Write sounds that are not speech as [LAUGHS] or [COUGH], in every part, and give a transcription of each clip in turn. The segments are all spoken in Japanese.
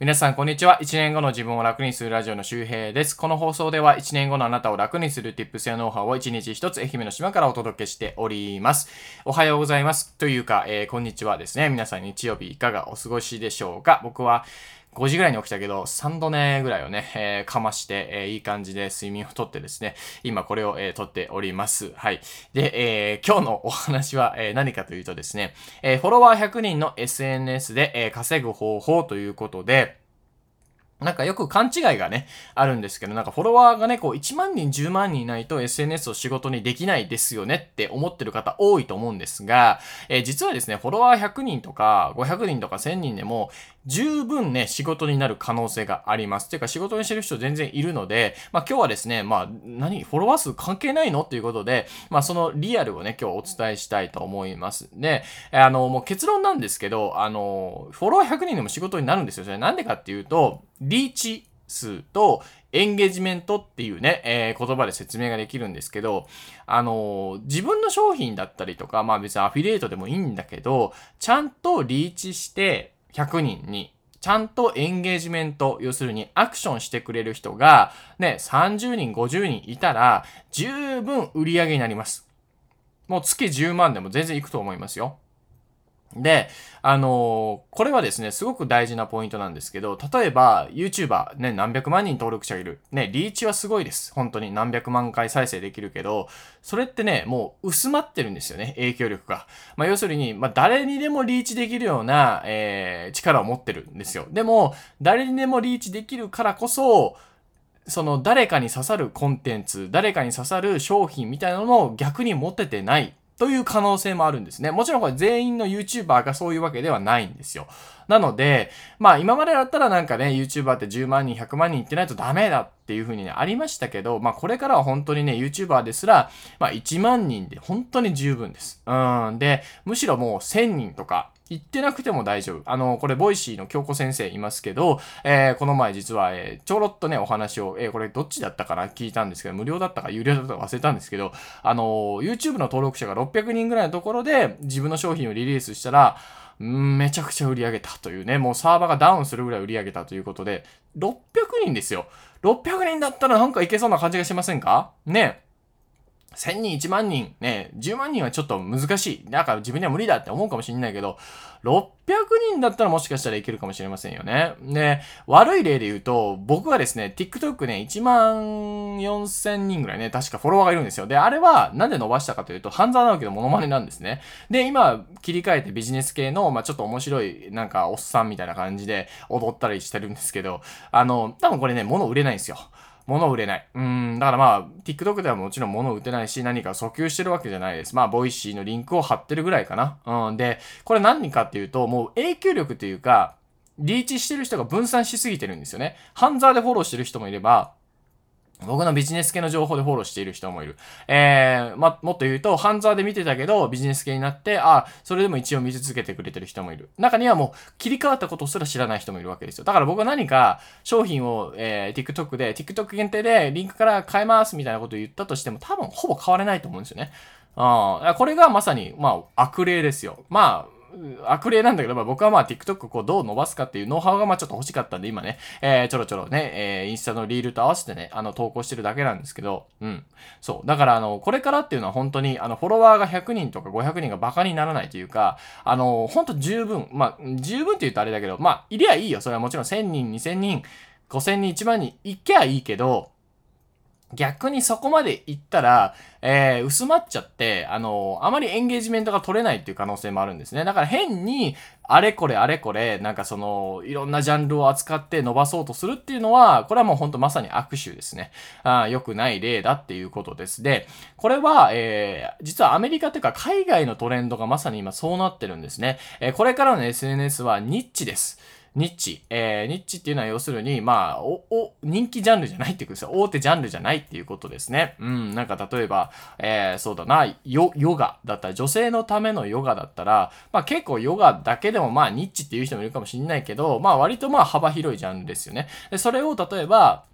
皆さん、こんにちは。1年後の自分を楽にするラジオの周平です。この放送では1年後のあなたを楽にする Tips やノウハウを1日1つ愛媛の島からお届けしております。おはようございます。というか、えー、こんにちはですね。皆さん日曜日いかがお過ごしでしょうか僕は5時ぐらいに起きたけど、3度寝ぐらいをね、えー、かまして、えー、いい感じで睡眠をとってですね、今これを、えー、とっております。はい。で、えー、今日のお話は、えー、何かというとですね、えー、フォロワー100人の SNS で、えー、稼ぐ方法ということで、なんかよく勘違いがね、あるんですけど、なんかフォロワーがね、こう1万人、10万人いないと SNS を仕事にできないですよねって思ってる方多いと思うんですが、えー、実はですね、フォロワー100人とか500人とか1000人でも十分ね、仕事になる可能性があります。ていうか仕事にしてる人全然いるので、まあ今日はですね、まあ何、フォロワー数関係ないのっていうことで、まあそのリアルをね、今日お伝えしたいと思います。で、あの、もう結論なんですけど、あの、フォロワー100人でも仕事になるんですよ。それなんでかっていうと、リーチ数とエンゲージメントっていうね、えー、言葉で説明ができるんですけど、あのー、自分の商品だったりとか、まあ別にアフィリエイトでもいいんだけど、ちゃんとリーチして100人にちゃんとエンゲージメント、要するにアクションしてくれる人が、ね、30人、50人いたら、十分売り上げになります。もう月10万でも全然いくと思いますよ。で、あのー、これはですね、すごく大事なポイントなんですけど、例えば、YouTuber、ね、何百万人登録者いる。ね、リーチはすごいです。本当に何百万回再生できるけど、それってね、もう薄まってるんですよね、影響力が。まあ、要するに、まあ、誰にでもリーチできるような、えー、力を持ってるんですよ。でも、誰にでもリーチできるからこそ、その誰かに刺さるコンテンツ、誰かに刺さる商品みたいなのを逆に持ててないという可能性もあるんですね。もちろんこれ全員の YouTuber がそういうわけではないんですよ。なので、まあ今までだったらなんかね、YouTuber って10万人、100万人いってないとダメだっていうふうにね、ありましたけど、まあこれからは本当にね、YouTuber ですら、まあ1万人で本当に十分です。うん。で、むしろもう1000人とか、行ってなくても大丈夫。あの、これ、ボイシーの京子先生いますけど、えー、この前実は、えー、ちょろっとね、お話を、えー、これどっちだったかな聞いたんですけど、無料だったか有料だったか忘れたんですけど、あの、YouTube の登録者が600人ぐらいのところで、自分の商品をリリースしたら、めちゃくちゃ売り上げたというね、もうサーバーがダウンするぐらい売り上げたということで、600人ですよ。600人だったらなんかいけそうな感じがしませんかね。1000人、1万人、ね、10万人はちょっと難しい。だから自分には無理だって思うかもしれないけど、600人だったらもしかしたらいけるかもしれませんよね。で、悪い例で言うと、僕はですね、TikTok ね、1万4000人ぐらいね、確かフォロワーがいるんですよ。で、あれはなんで伸ばしたかというと、半沢直樹のモノマネなんですね。で、今、切り替えてビジネス系の、まあちょっと面白い、なんか、おっさんみたいな感じで踊ったりしてるんですけど、あの、多分これね、物売れないんですよ。物を売れない。うん、だからまあ、TikTok ではもちろん物を売ってないし、何か訴求してるわけじゃないです。まあ、ボイシーのリンクを貼ってるぐらいかな。うん、で、これ何かっていうと、もう影響力というか、リーチしてる人が分散しすぎてるんですよね。ダンサーでフォローしてる人もいれば、僕のビジネス系の情報でフォローしている人もいる。えー、ま、もっと言うと、ハンザーで見てたけど、ビジネス系になって、あ、それでも一応見続けてくれてる人もいる。中にはもう、切り替わったことすら知らない人もいるわけですよ。だから僕は何か、商品を、えー、TikTok で、TikTok 限定で、リンクから買えますみたいなことを言ったとしても、多分、ほぼ変われないと思うんですよね。ああ、これがまさに、まあ、悪例ですよ。まあ、悪例なんだけど、まあ、僕はまあ TikTok こうどう伸ばすかっていうノウハウがまあちょっと欲しかったんで、今ね、えー、ちょろちょろね、えー、インスタのリールと合わせてね、あの、投稿してるだけなんですけど、うん。そう。だから、あの、これからっていうのは本当に、あの、フォロワーが100人とか500人がバカにならないというか、あの、本当十分、まあ、十分って言うとあれだけど、まあ、いりゃいいよ。それはもちろん1000人、2000人、5000人、1万人いけばいいけど、逆にそこまで行ったら、えー、薄まっちゃって、あのー、あまりエンゲージメントが取れないっていう可能性もあるんですね。だから変に、あれこれあれこれ、なんかその、いろんなジャンルを扱って伸ばそうとするっていうのは、これはもうほんとまさに悪手ですね。あ良くない例だっていうことです。で、これは、えー、実はアメリカっていうか海外のトレンドがまさに今そうなってるんですね。えー、これからの SNS はニッチです。ニッチ。えー、ニッチっていうのは要するに、まあ、お、お、人気ジャンルじゃないっていうことですよ。大手ジャンルじゃないっていうことですね。うん、なんか例えば、えー、そうだな、ヨ、ヨガだったら、女性のためのヨガだったら、まあ結構ヨガだけでもまあニッチっていう人もいるかもしれないけど、まあ割とまあ幅広いジャンルですよね。で、それを例えば、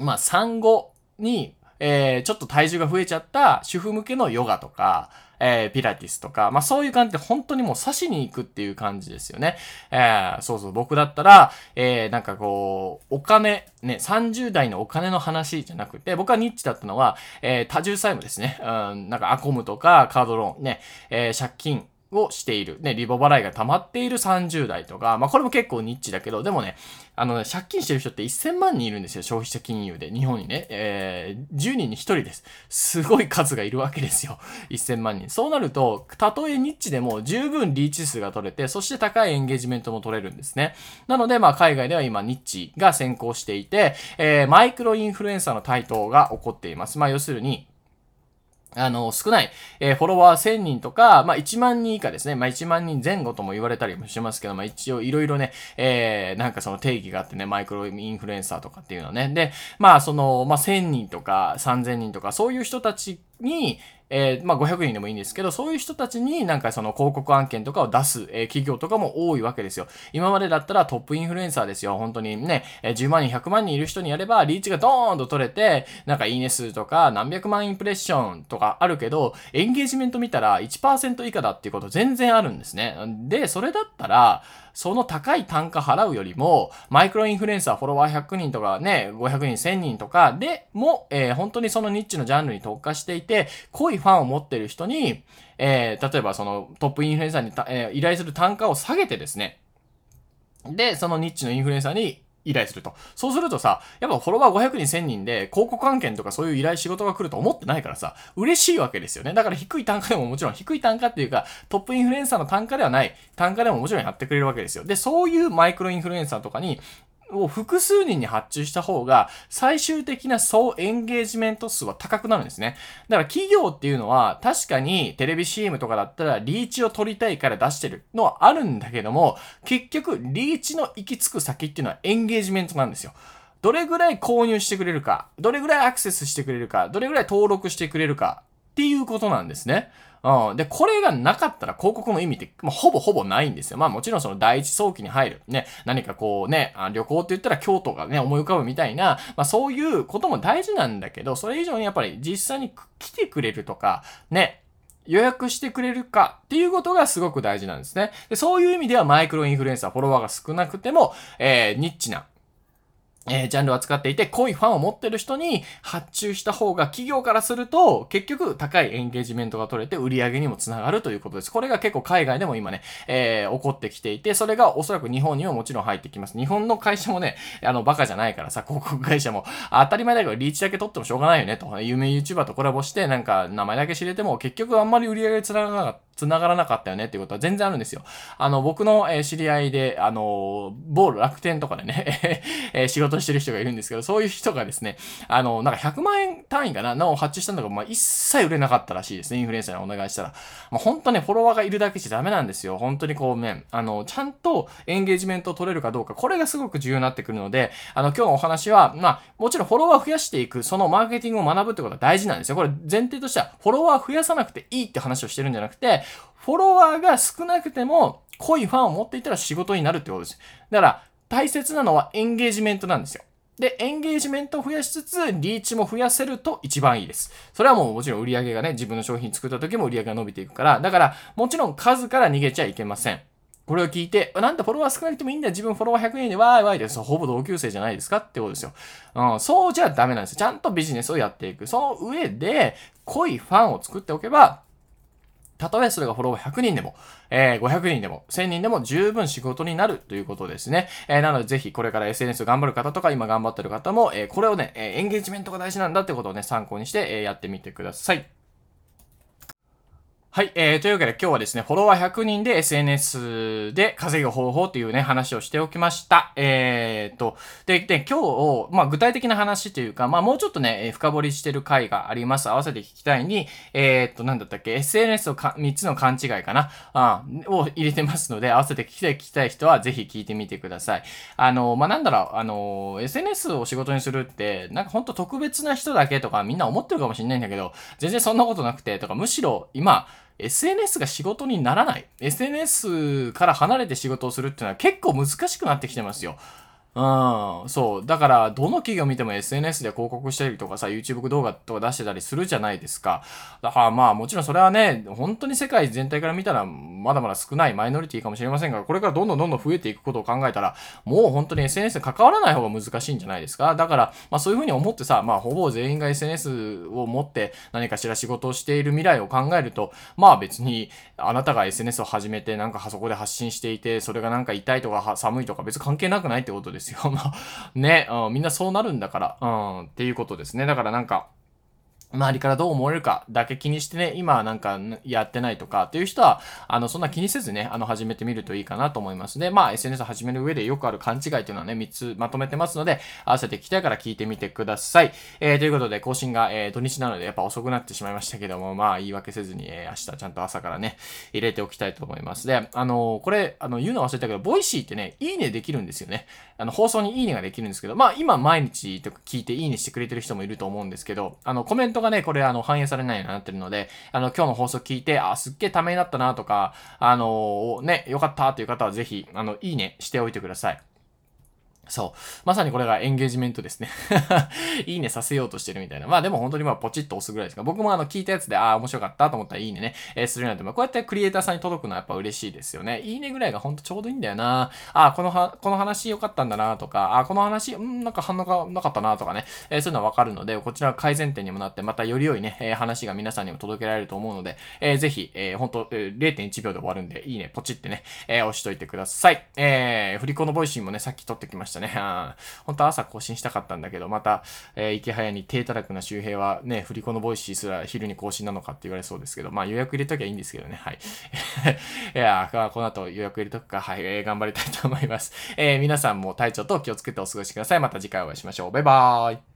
まあ産後に、えー、ちょっと体重が増えちゃった主婦向けのヨガとか、えー、ピラティスとか、まあそういう感じで本当にもう刺しに行くっていう感じですよね。えー、そうそう、僕だったら、えー、なんかこう、お金、ね、30代のお金の話じゃなくて、僕はニッチだったのは、えー、多重債務ですね。うん、なんかアコムとかカードローン、ね、えー、借金、をしている。ね、リボ払いが溜まっている30代とか、まあこれも結構ニッチだけど、でもね、あの、ね、借金してる人って1000万人いるんですよ、消費者金融で。日本にね。えー、10人に1人です。すごい数がいるわけですよ。1000万人。そうなると、たとえニッチでも十分リーチ数が取れて、そして高いエンゲージメントも取れるんですね。なので、まあ海外では今ニッチが先行していて、えー、マイクロインフルエンサーの台頭が起こっています。まあ要するに、あの、少ない、えー、フォロワー1000人とか、まあ、1万人以下ですね。まあ、1万人前後とも言われたりもしますけど、まあ、一応いろいろね、えー、なんかその定義があってね、マイクロインフルエンサーとかっていうのね。で、まあ、その、まあ、1000人とか3000人とか、そういう人たちに、えー、まあ、500人でもいいんですけど、そういう人たちになんかその広告案件とかを出す、え、企業とかも多いわけですよ。今までだったらトップインフルエンサーですよ。本当にね、え、10万人、100万人いる人にやれば、リーチがドーンと取れて、なんかいいね数とか何百万インプレッションとかあるけど、エンゲージメント見たら1%以下だっていうこと全然あるんですね。で、それだったら、その高い単価払うよりも、マイクロインフルエンサーフォロワー100人とかね、500人、1000人とかでも、えー、本当にそのニッチのジャンルに特化していて、濃いファンを持ってる人に、えー、例えばそのトップインフルエンサーに、えー、依頼する単価を下げてですね、で、そのニッチのインフルエンサーに依頼すると。そうするとさ、やっぱフォロワー500人1000人で広告案件とかそういう依頼仕事が来ると思ってないからさ、嬉しいわけですよね。だから低い単価でももちろん、低い単価っていうか、トップインフルエンサーの単価ではない、単価でももちろんやってくれるわけですよ。で、そういうマイクロインフルエンサーとかに、を複数人に発注した方が、最終的な総エンゲージメント数は高くなるんですね。だから企業っていうのは、確かにテレビ CM とかだったら、リーチを取りたいから出してるのはあるんだけども、結局、リーチの行き着く先っていうのはエンゲージメントなんですよ。どれぐらい購入してくれるか、どれぐらいアクセスしてくれるか、どれぐらい登録してくれるかっていうことなんですね。うん。で、これがなかったら広告の意味って、まあ、ほぼほぼないんですよ。まあもちろんその第一早期に入る。ね、何かこうね、あ旅行って言ったら京都がね、思い浮かぶみたいな、まあそういうことも大事なんだけど、それ以上にやっぱり実際に来てくれるとか、ね、予約してくれるかっていうことがすごく大事なんですね。でそういう意味ではマイクロインフルエンサー、フォロワーが少なくても、えー、ニッチなえー、ジャンルを扱っていて、濃いファンを持ってる人に発注した方が企業からすると、結局高いエンゲージメントが取れて売り上げにもつながるということです。これが結構海外でも今ね、えー、起こってきていて、それがおそらく日本にももちろん入ってきます。日本の会社もね、あの、バカじゃないからさ、広告会社も、当たり前だけどリーチだけ取ってもしょうがないよね、と。有名 YouTuber とコラボして、なんか名前だけ知れても、結局あんまり売り上げにつながらなかった。繋がらなかったよねっていうことは全然あるんですよ。あの、僕の、知り合いで、あの、某楽天とかでね [LAUGHS] え、仕事してる人がいるんですけど、そういう人がですね、あの、なんか100万円単位かな、なを発注したんだけど、まあ、一切売れなかったらしいですね、インフルエンサーにお願いしたら。まあ、本当ね、フォロワーがいるだけじゃダメなんですよ。本当にこうね、あの、ちゃんとエンゲージメントを取れるかどうか、これがすごく重要になってくるので、あの、今日のお話は、まあ、もちろんフォロワー増やしていく、そのマーケティングを学ぶってことは大事なんですよ。これ前提としては、フォロワー増やさなくていいって話をしてるんじゃなくて、フォロワーが少なくても濃いファンを持っていたら仕事になるってことです。だから大切なのはエンゲージメントなんですよ。で、エンゲージメントを増やしつつ、リーチも増やせると一番いいです。それはもうもちろん売り上げがね、自分の商品作った時も売り上げが伸びていくから、だからもちろん数から逃げちゃいけません。これを聞いて、なんだフォロワー少なくてもいいんだよ。自分フォロワー100人でわーいわーいです。ほぼ同級生じゃないですかってことですよ。うん、そうじゃダメなんですよ。ちゃんとビジネスをやっていく。その上で、濃いファンを作っておけば、たとえそれがフォロワー100人でも、えー、500人でも、1000人でも十分仕事になるということですね。えー、なのでぜひこれから SNS 頑張る方とか今頑張ってる方も、えー、これをね、えエンゲージメントが大事なんだってことをね、参考にして、えやってみてください。はい。えー、というわけで今日はですね、フォロワー100人で SNS で稼ぐ方法というね、話をしておきました。えー、と、で、で、今日、まあ、具体的な話というか、まあ、もうちょっとね、深掘りしてる回があります。合わせて聞きたいに、えー、と、なんだったっけ、SNS をか3つの勘違いかな、あを入れてますので、合わせて聞きたい、聞きたい人はぜひ聞いてみてください。あの、まあ、なんだろう、あの、SNS を仕事にするって、なんかほんと特別な人だけとかみんな思ってるかもしれないんだけど、全然そんなことなくて、とか、むしろ今、SNS が仕事にならない。SNS から離れて仕事をするっていうのは結構難しくなってきてますよ。うん、そう。だから、どの企業見ても SNS で広告したりとかさ、YouTube 動画とか出してたりするじゃないですか。だからまあ、もちろんそれはね、本当に世界全体から見たら、まだまだ少ないマイノリティかもしれませんが、これからどんどんどんどん増えていくことを考えたら、もう本当に SNS で関わらない方が難しいんじゃないですか。だから、まあそういうふうに思ってさ、まあほぼ全員が SNS を持って何かしら仕事をしている未来を考えると、まあ別に、あなたが SNS を始めて、なんかそこで発信していて、それがなんか痛いとか寒いとか別に関係なくないってことですですよ。[LAUGHS] まあ、ね、うん、みんなそうなるんだから、うん、っていうことですね。だからなんか、周りからどう思われるかだけ気にしてね、今なんかやってないとかっていう人は、あの、そんな気にせずね、あの、始めてみるといいかなと思いますで、まあ、SNS 始める上でよくある勘違いというのはね、3つまとめてますので、合わせて聞きたいから聞いてみてください。えー、ということで、更新が、えー、土日なのでやっぱ遅くなってしまいましたけども、まあ、言い訳せずに、えー、明日ちゃんと朝からね、入れておきたいと思います。で、あのこれ、あの、言うの忘れたけど、ボイシーってね、いいねできるんですよね。あの、放送にいいねができるんですけど、まあ、今毎日とか聞いていいねしてくれてる人もいると思うんですけど、あの、コメントがね、これ、あの、反映されないようになってるので、あの、今日の放送聞いて、あ、すっげえためになったなとか、あのー、ね、よかったという方はぜひ、あの、いいねしておいてください。そう。まさにこれがエンゲージメントですね [LAUGHS] いいねさせようとしてるみたいな。まあでも本当にまあポチッと押すぐらいですか。僕もあの聞いたやつで、ああ、面白かったと思ったらいいねね、えー、するようになって、こうやってクリエイターさんに届くのはやっぱ嬉しいですよね。いいねぐらいがほんとちょうどいいんだよな。ああ、このは、この話良かったんだなとか、ああ、この話、うん、なんか反応がなかったなとかね、えー、そういうのはわかるので、こちらは改善点にもなって、またより良いね、えー、話が皆さんにも届けられると思うので、えー、ぜひ、えー、ほんと、えー、0.1秒で終わるんで、いいね、ポチってね、えー、押しといてください。えー、振り子のボイシーもね、さっき撮ってきましたしたね。[LAUGHS] 本当は朝更新したかったんだけど、また、えー、イケハヤに体たらくな周平はね、振り子のボイシーすら昼に更新なのかって言われそうですけど、まあ予約入れときゃいいんですけどね、はい。[LAUGHS] いやこの後予約入れとくか、はい、えー、頑張りたいと思います。えー、皆さんも体調に気をつけてお過ごしください。また次回お会いしましょう。バイバーイ。